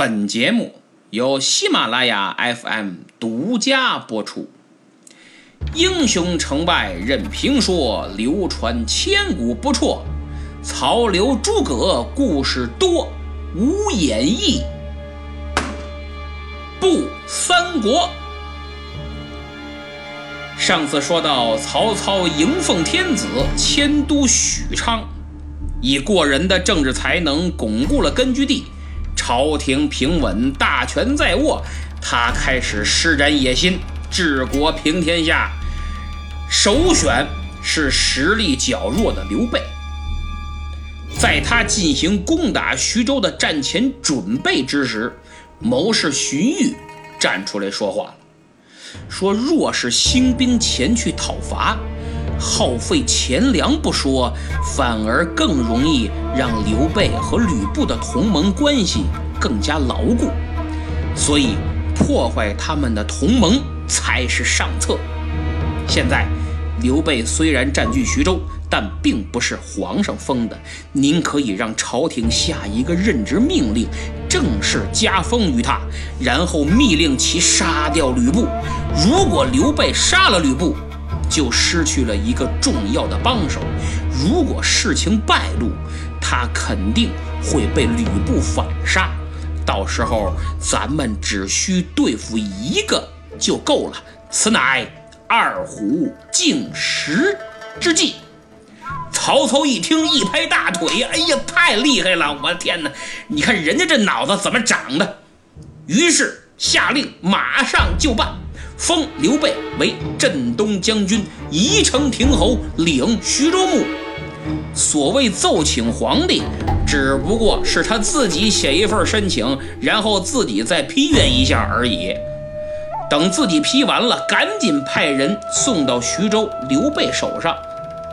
本节目由喜马拉雅 FM 独家播出。英雄成败任评说，流传千古不辍。曹刘诸葛故事多，无演义不三国。上次说到曹操迎奉天子，迁都许昌，以过人的政治才能巩固了根据地，朝廷平稳，大权在握，他开始施展野心，治国平天下。首选是实力较弱的刘备。在他进行攻打徐州的战前准备之时，谋士荀彧站出来说话了，说若是兴兵前去讨伐，耗费钱粮不说，反而更容易让刘备和吕布的同盟关系更加牢固，所以破坏他们的同盟才是上策。现在。刘备虽然占据徐州，但并不是皇上封的。您可以让朝廷下一个任职命令，正式加封于他，然后密令其杀掉吕布。如果刘备杀了吕布，就失去了一个重要的帮手。如果事情败露，他肯定会被吕布反杀。到时候咱们只需对付一个就够了。此乃。二虎竞食之计，曹操一听，一拍大腿：“哎呀，太厉害了！我的天哪，你看人家这脑子怎么长的？”于是下令马上就办，封刘备为镇东将军，宜城亭侯，领徐州牧。所谓奏请皇帝，只不过是他自己写一份申请，然后自己再批阅一下而已。等自己批完了，赶紧派人送到徐州刘备手上，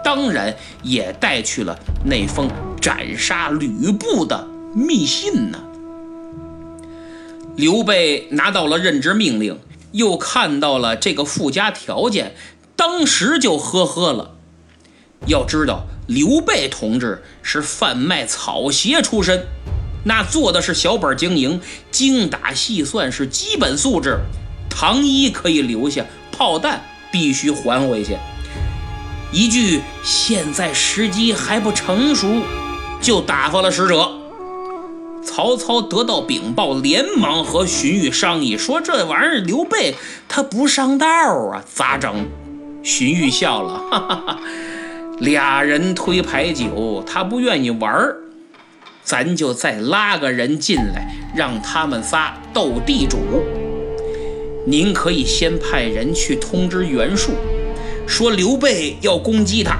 当然也带去了那封斩杀吕布的密信呢。刘备拿到了任职命令，又看到了这个附加条件，当时就呵呵了。要知道，刘备同志是贩卖草鞋出身，那做的是小本经营，精打细算是基本素质。糖衣可以留下，炮弹必须还回去。一句“现在时机还不成熟”，就打发了使者。曹操得到禀报，连忙和荀彧商议，说：“这玩意儿刘备他不上道啊，咋整？”荀彧笑了，哈哈哈，俩人推牌九，他不愿意玩儿，咱就再拉个人进来，让他们仨斗地主。您可以先派人去通知袁术，说刘备要攻击他，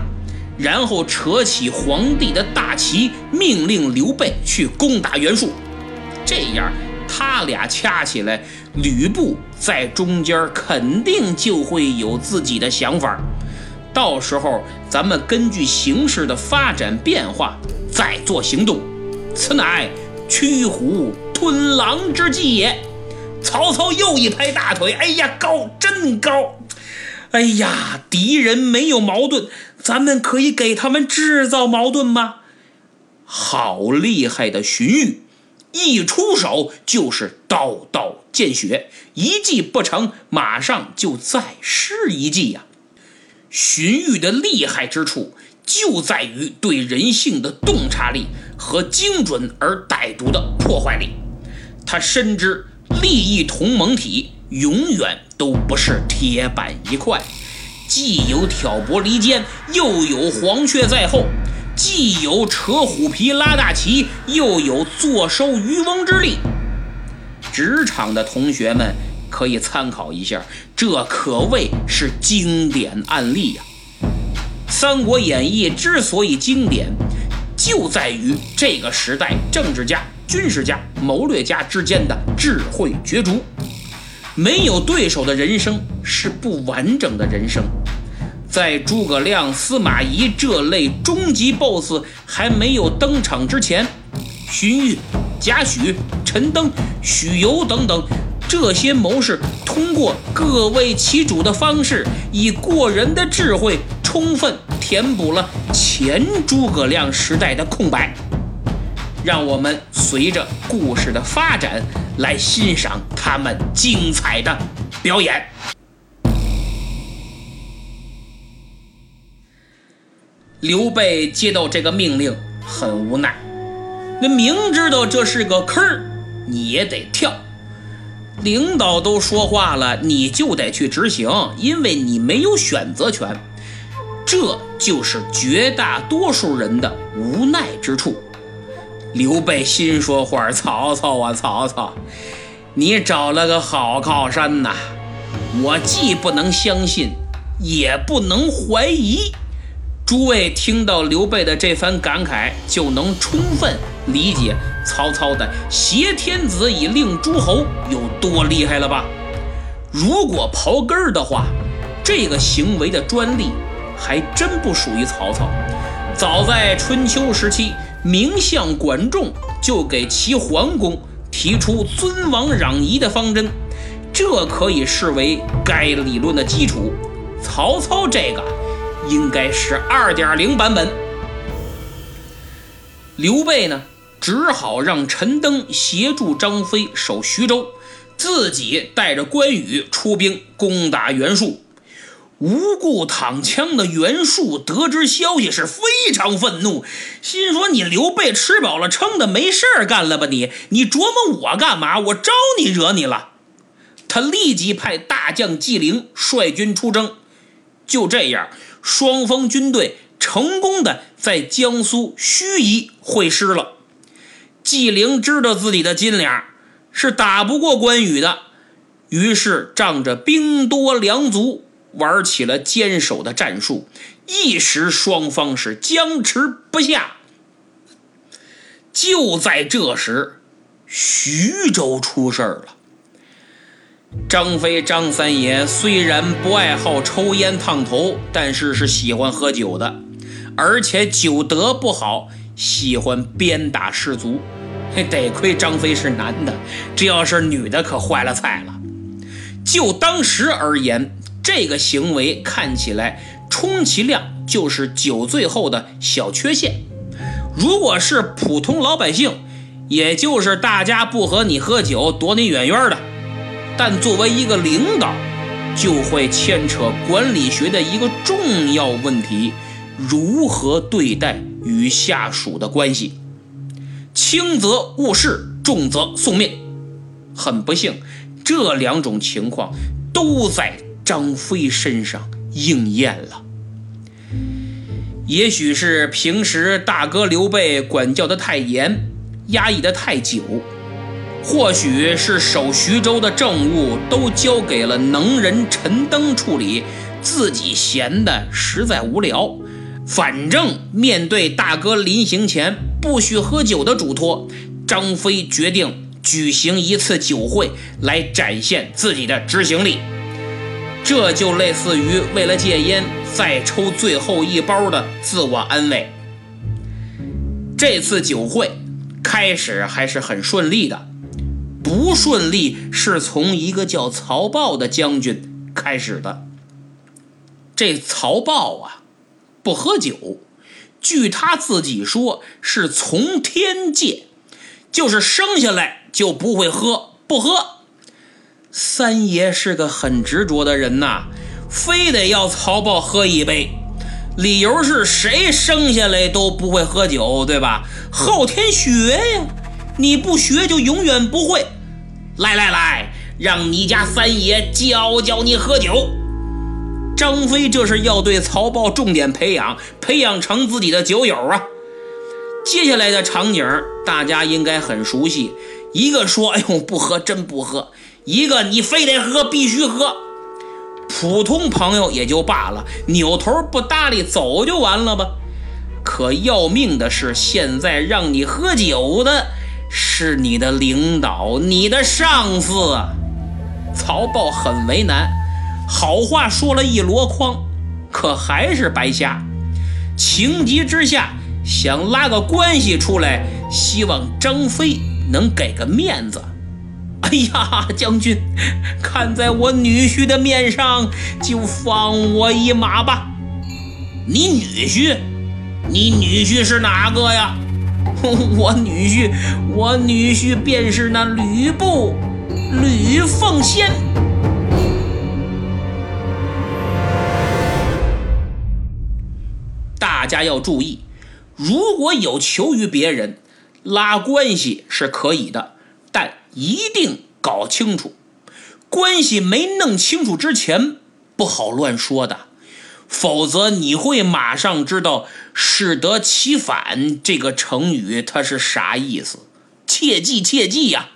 然后扯起皇帝的大旗，命令刘备去攻打袁术。这样他俩掐起来，吕布在中间肯定就会有自己的想法。到时候咱们根据形势的发展变化再做行动，此乃驱虎吞狼之计也。曹操又一拍大腿：“哎呀，高，真高！哎呀，敌人没有矛盾，咱们可以给他们制造矛盾吗？好厉害的荀彧，一出手就是刀刀见血，一计不成，马上就再施一计呀！荀彧的厉害之处就在于对人性的洞察力和精准而歹毒的破坏力，他深知。”利益同盟体永远都不是铁板一块，既有挑拨离间，又有黄雀在后；既有扯虎皮拉大旗，又有坐收渔翁之利。职场的同学们可以参考一下，这可谓是经典案例呀。《三国演义》之所以经典，就在于这个时代政治家。军事家、谋略家之间的智慧角逐，没有对手的人生是不完整的人生。在诸葛亮、司马懿这类终极 BOSS 还没有登场之前，荀彧、贾诩、陈登、许攸等等这些谋士，通过各为其主的方式，以过人的智慧，充分填补了前诸葛亮时代的空白。让我们随着故事的发展来欣赏他们精彩的表演。刘备接到这个命令很无奈，那明知道这是个坑儿，你也得跳。领导都说话了，你就得去执行，因为你没有选择权。这就是绝大多数人的无奈之处。刘备心说话：“曹操啊，曹操，你找了个好靠山呐！我既不能相信，也不能怀疑。”诸位听到刘备的这番感慨，就能充分理解曹操的“挟天子以令诸侯”有多厉害了吧？如果刨根儿的话，这个行为的专利。还真不属于曹操。早在春秋时期，名相管仲就给齐桓公提出尊王攘夷的方针，这可以视为该理论的基础。曹操这个应该是二点零版本。刘备呢，只好让陈登协助张飞守徐州，自己带着关羽出兵攻打袁术。无故躺枪的袁术得知消息是非常愤怒，心说：“你刘备吃饱了撑的没事儿干了吧？你你琢磨我干嘛？我招你惹你了？”他立即派大将纪灵率军出征。就这样，双方军队成功的在江苏盱眙会师了。纪灵知道自己的斤两是打不过关羽的，于是仗着兵多粮足。玩起了坚守的战术，一时双方是僵持不下。就在这时，徐州出事儿了。张飞张三爷虽然不爱好抽烟烫头，但是是喜欢喝酒的，而且酒德不好，喜欢鞭打士卒。嘿，得亏张飞是男的，这要是女的可坏了菜了。就当时而言。这个行为看起来充其量就是酒醉后的小缺陷，如果是普通老百姓，也就是大家不和你喝酒，躲你远远的。但作为一个领导，就会牵扯管理学的一个重要问题：如何对待与下属的关系。轻则误事，重则送命。很不幸，这两种情况都在。张飞身上应验了，也许是平时大哥刘备管教的太严，压抑的太久，或许是守徐州的政务都交给了能人陈登处理，自己闲的实在无聊。反正面对大哥临行前不许喝酒的嘱托，张飞决定举行一次酒会来展现自己的执行力。这就类似于为了戒烟再抽最后一包的自我安慰。这次酒会开始还是很顺利的，不顺利是从一个叫曹豹的将军开始的。这曹豹啊，不喝酒，据他自己说是从天戒，就是生下来就不会喝，不喝。三爷是个很执着的人呐，非得要曹豹喝一杯，理由是谁生下来都不会喝酒，对吧？后天学呀，你不学就永远不会。来来来，让你家三爷教教你喝酒。张飞这是要对曹豹重点培养，培养成自己的酒友啊。接下来的场景大家应该很熟悉，一个说：“哎呦，不喝，真不喝。”一个你非得喝，必须喝。普通朋友也就罢了，扭头不搭理走就完了吧。可要命的是，现在让你喝酒的是你的领导，你的上司。曹豹很为难，好话说了一箩筐，可还是白瞎。情急之下，想拉个关系出来，希望张飞能给个面子。哎呀，将军，看在我女婿的面上，就放我一马吧。你女婿？你女婿是哪个呀？我女婿，我女婿便是那吕布，吕奉先。大家要注意，如果有求于别人，拉关系是可以的，一定搞清楚，关系没弄清楚之前，不好乱说的。否则你会马上知道“适得其反”这个成语它是啥意思，切记切记呀！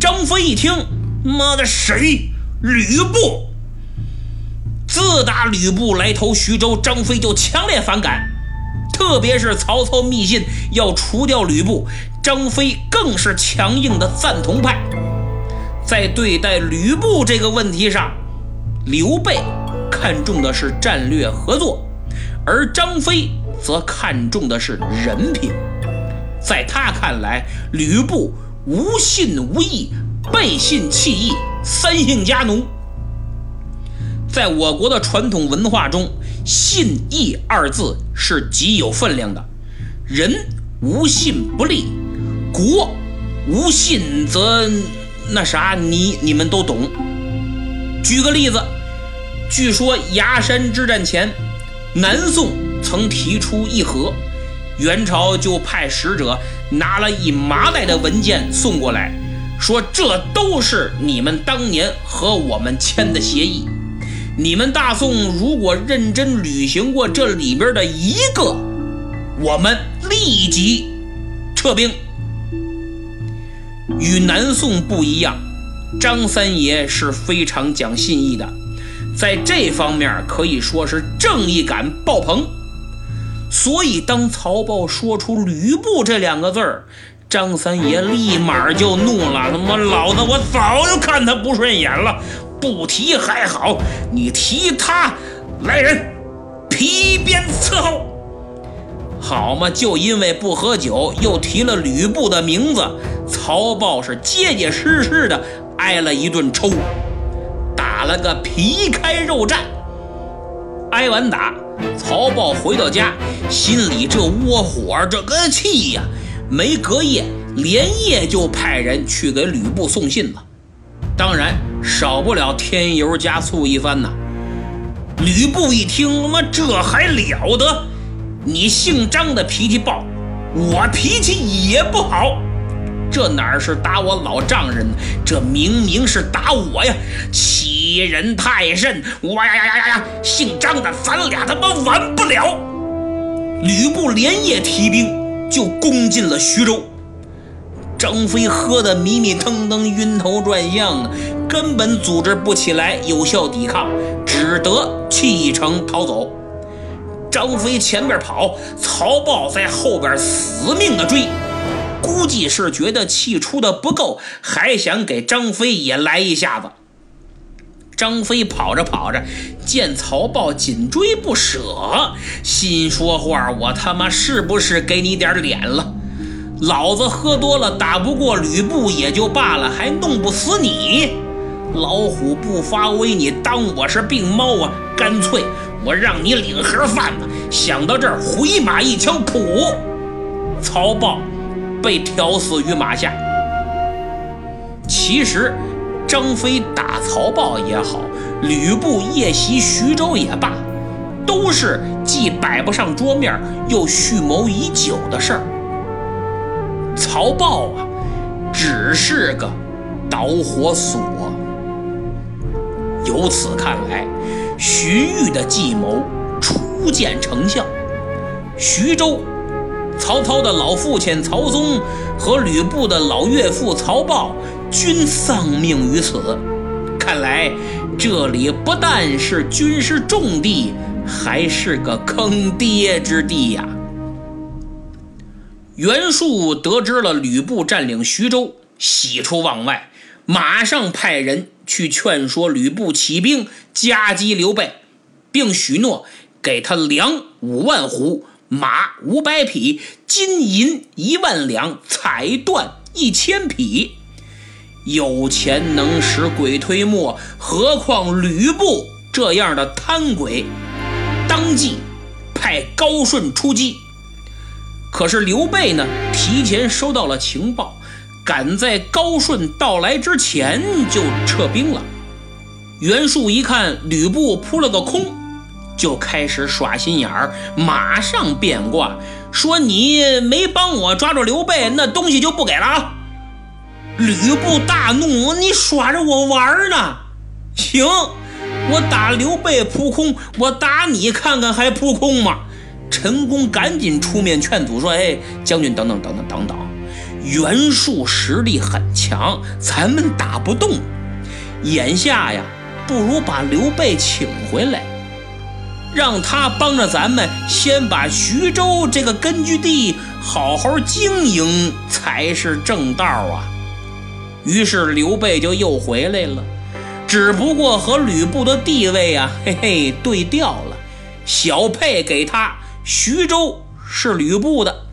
张飞一听，妈的，谁？吕布！自打吕布来投徐州，张飞就强烈反感，特别是曹操密信要除掉吕布，张飞更是强硬的赞同派。在对待吕布这个问题上，刘备。看重的是战略合作，而张飞则看重的是人品。在他看来，吕布无信无义，背信弃义，三姓家奴。在我国的传统文化中，“信义”二字是极有分量的。人无信不立，国无信则那啥，你你们都懂。举个例子。据说崖山之战前，南宋曾提出议和，元朝就派使者拿了一麻袋的文件送过来，说这都是你们当年和我们签的协议，你们大宋如果认真履行过这里边的一个，我们立即撤兵。与南宋不一样，张三爷是非常讲信义的。在这方面可以说是正义感爆棚，所以当曹豹说出“吕布”这两个字儿，张三爷立马就怒了：“他妈老子我早就看他不顺眼了，不提还好，你提他，来人，皮鞭伺候！”好嘛，就因为不喝酒，又提了吕布的名字，曹豹是结结实实的挨了一顿抽。打了个皮开肉绽，挨完打，曹豹回到家，心里这窝火，这个气呀！没隔夜，连夜就派人去给吕布送信了。当然，少不了添油加醋一番呐。吕布一听，他妈这还了得！你姓张的脾气暴，我脾气也不好。这哪是打我老丈人？这明明是打我呀！欺人太甚！哇呀呀呀呀呀！姓张的，咱俩他妈完不了！吕布连夜提兵，就攻进了徐州。张飞喝得迷迷瞪瞪、晕头转向，根本组织不起来有效抵抗，只得弃城逃走。张飞前边跑，曹豹在后边死命的追。估计是觉得气出的不够，还想给张飞也来一下子。张飞跑着跑着，见曹豹紧追不舍，心说话：我他妈是不是给你点脸了？老子喝多了打不过吕布也就罢了，还弄不死你！老虎不发威，你当我是病猫啊？干脆我让你领盒饭吧！想到这儿，回马一枪，噗！曹豹。被挑死于马下。其实，张飞打曹豹也好，吕布夜袭徐州也罢，都是既摆不上桌面，又蓄谋已久的事儿。曹豹啊，只是个导火索。由此看来，荀彧的计谋初见成效，徐州。曹操的老父亲曹嵩和吕布的老岳父曹豹均丧命于此。看来这里不但是军事重地，还是个坑爹之地呀！袁术得知了吕布占领徐州，喜出望外，马上派人去劝说吕布起兵夹击刘备，并许诺给他粮五万斛。马五百匹，金银一万两，彩缎一千匹。有钱能使鬼推磨，何况吕布这样的贪鬼？当即派高顺出击。可是刘备呢，提前收到了情报，赶在高顺到来之前就撤兵了。袁术一看吕布扑了个空，就开始耍心眼儿，马上变卦，说：“你没帮我抓住刘备，那东西就不给了啊！”吕布大怒：“你耍着我玩呢？行，我打刘备扑空，我打你看看还扑空吗？”陈宫赶紧出面劝阻说：“哎，将军，等等等等等等，袁术实力很强，咱们打不动。眼下呀，不如把刘备请回来，让他帮着咱们先把徐州这个根据地好好经营，才是正道啊。”于是刘备就又回来了，只不过和吕布的地位啊，嘿嘿，对调了，小沛给他。徐州是吕布的，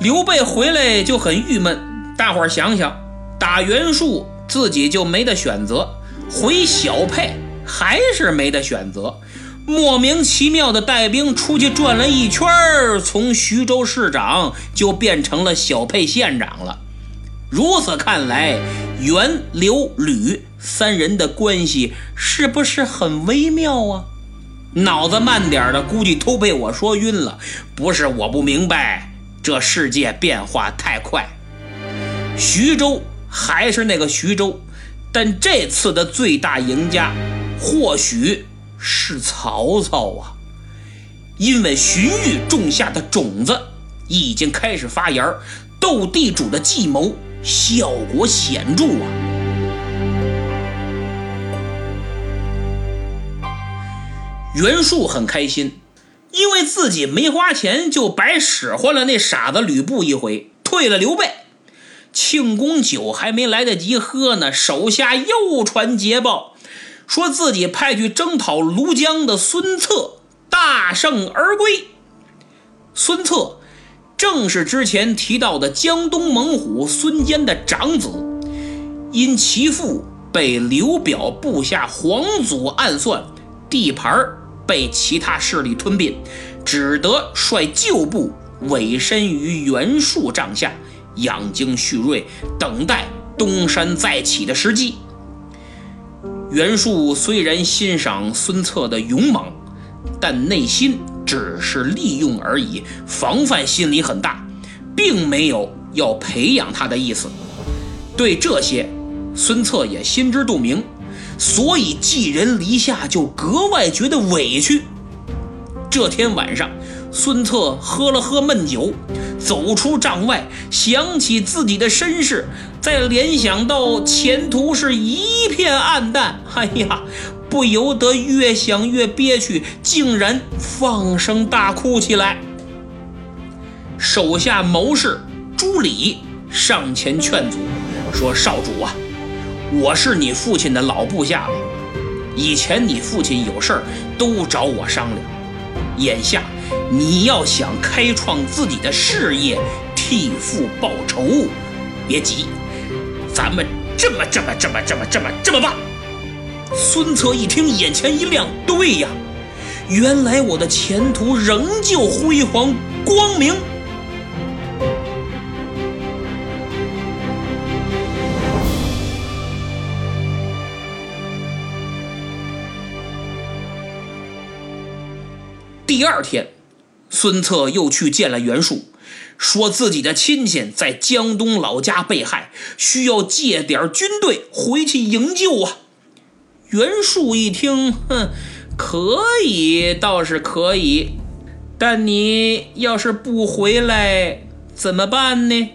刘备回来就很郁闷。大伙儿想想，打袁术自己就没得选择，回小沛还是没得选择，莫名其妙的带兵出去转了一圈儿，从徐州市长就变成了小沛县长了。如此看来，袁、刘、吕三人的关系是不是很微妙啊？脑子慢点的，估计都被我说晕了。不是我不明白，这世界变化太快。徐州还是那个徐州，但这次的最大赢家或许是曹操啊！因为荀彧种下的种子已经开始发芽，斗地主的计谋效果显著啊！袁术很开心，因为自己没花钱就白使唤了那傻子吕布一回，退了刘备。庆功酒还没来得及喝呢，手下又传捷报，说自己派去征讨庐江的孙策大胜而归。孙策正是之前提到的江东猛虎孙坚的长子，因其父被刘表部下黄祖暗算，地盘。被其他势力吞并，只得率旧部委身于袁术帐下，养精蓄锐，等待东山再起的时机。袁术虽然欣赏孙策的勇猛，但内心只是利用而已，防范心理很大，并没有要培养他的意思。对这些，孙策也心知肚明。所以寄人篱下就格外觉得委屈。这天晚上，孙策喝了喝闷酒，走出帐外，想起自己的身世，再联想到前途是一片暗淡，哎呀，不由得越想越憋屈，竟然放声大哭起来。手下谋士朱礼上前劝阻，说：“少主啊。”我是你父亲的老部下了，以前你父亲有事儿都找我商量，眼下你要想开创自己的事业，替父报仇，别急，咱们这么这么这么这么这么这么办。孙策一听，眼前一亮，对呀，原来我的前途仍旧辉煌光明。第二天，孙策又去见了袁术，说自己的亲戚在江东老家被害，需要借点军队回去营救啊。袁术一听，哼，可以，倒是可以，但你要是不回来怎么办呢？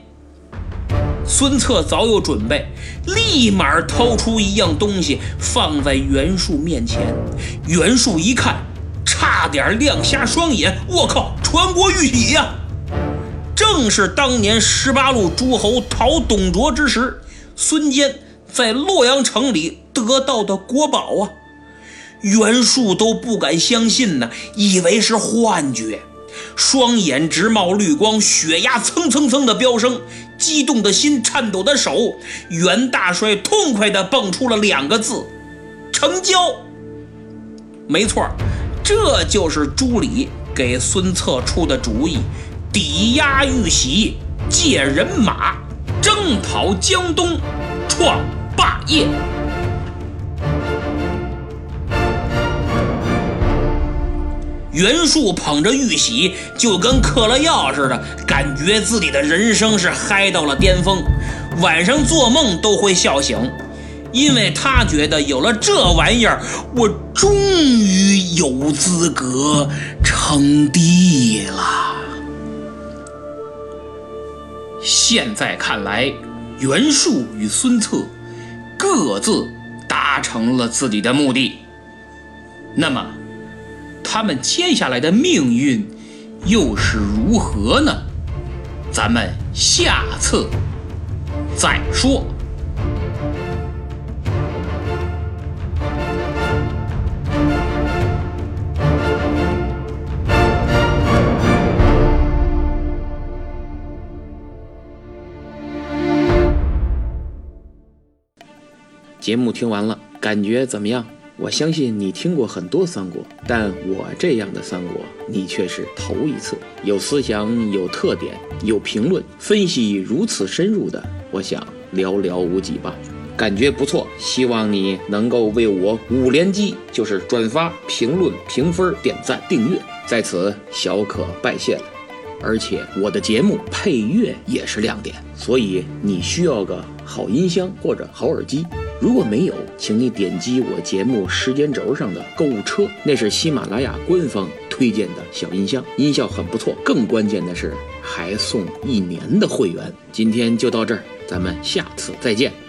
孙策早有准备，立马掏出一样东西放在袁术面前。袁术一看。差点亮瞎双眼！我靠，传国玉玺呀！正是当年十八路诸侯讨董卓之时，孙坚在洛阳城里得到的国宝啊！袁术都不敢相信呢，以为是幻觉，双眼直冒绿光，血压蹭蹭蹭的飙升，激动的心，颤抖的手，袁大帅痛快的蹦出了两个字：成交。没错。这就是朱理给孙策出的主意，抵押玉玺，借人马，征讨江东，创霸业。袁术捧着玉玺，就跟嗑了药似的，感觉自己的人生是嗨到了巅峰，晚上做梦都会笑醒，因为他觉得有了这玩意儿，我终于有资格称帝了。现在看来，袁术与孙策各自达成了自己的目的，那么。他们接下来的命运又是如何呢？咱们下次再说。节目听完了，感觉怎么样？我相信你听过很多三国，但我这样的三国你却是头一次。有思想、有特点、有评论分析如此深入的，我想寥寥无几吧。感觉不错，希望你能够为我五连击，就是转发、评论、评分、点赞、订阅，在此小可拜谢了。而且我的节目配乐也是亮点，所以你需要个好音箱或者好耳机。如果没有，请你点击我节目时间轴上的购物车，那是喜马拉雅官方推荐的小音箱，音效很不错。更关键的是，还送一年的会员。今天就到这儿，咱们下次再见。